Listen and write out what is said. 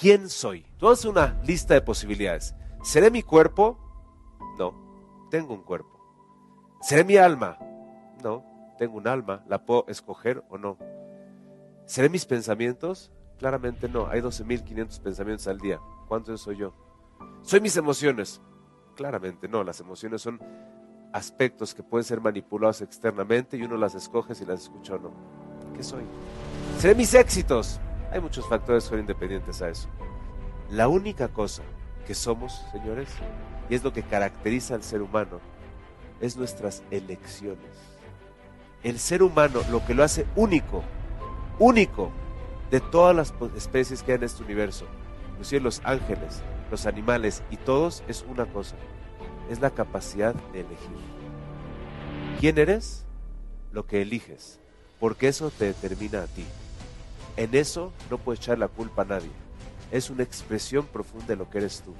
¿quién soy? Tú haces una lista de posibilidades. ¿Seré mi cuerpo? No, tengo un cuerpo. ¿Seré mi alma? No, tengo un alma. ¿La puedo escoger o no? ¿Seré mis pensamientos? Claramente no. Hay 12.500 pensamientos al día. ¿Cuántos soy yo? ¿Soy mis emociones? Claramente no. Las emociones son aspectos que pueden ser manipulados externamente y uno las escoge si las escucha o no. ¿Qué soy? ¿Seré mis éxitos? Hay muchos factores que son independientes a eso. La única cosa que somos, señores, y es lo que caracteriza al ser humano, es nuestras elecciones. El ser humano, lo que lo hace único, único de todas las especies que hay en este universo, inclusive los ángeles, los animales y todos, es una cosa, es la capacidad de elegir. ¿Quién eres? Lo que eliges, porque eso te determina a ti. En eso no puedes echar la culpa a nadie. Es una expresión profunda de lo que eres tú.